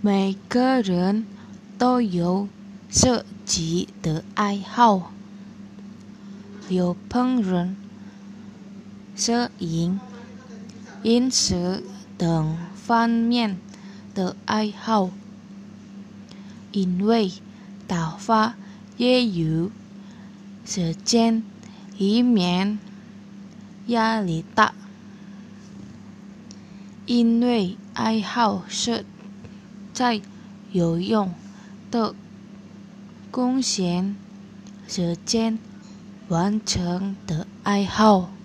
每个人都有自己的爱好，有烹饪、摄影、饮食等方面的爱好。因为打发业余时间，以免压力大。因为爱好是在有用的空闲时间完成的爱好。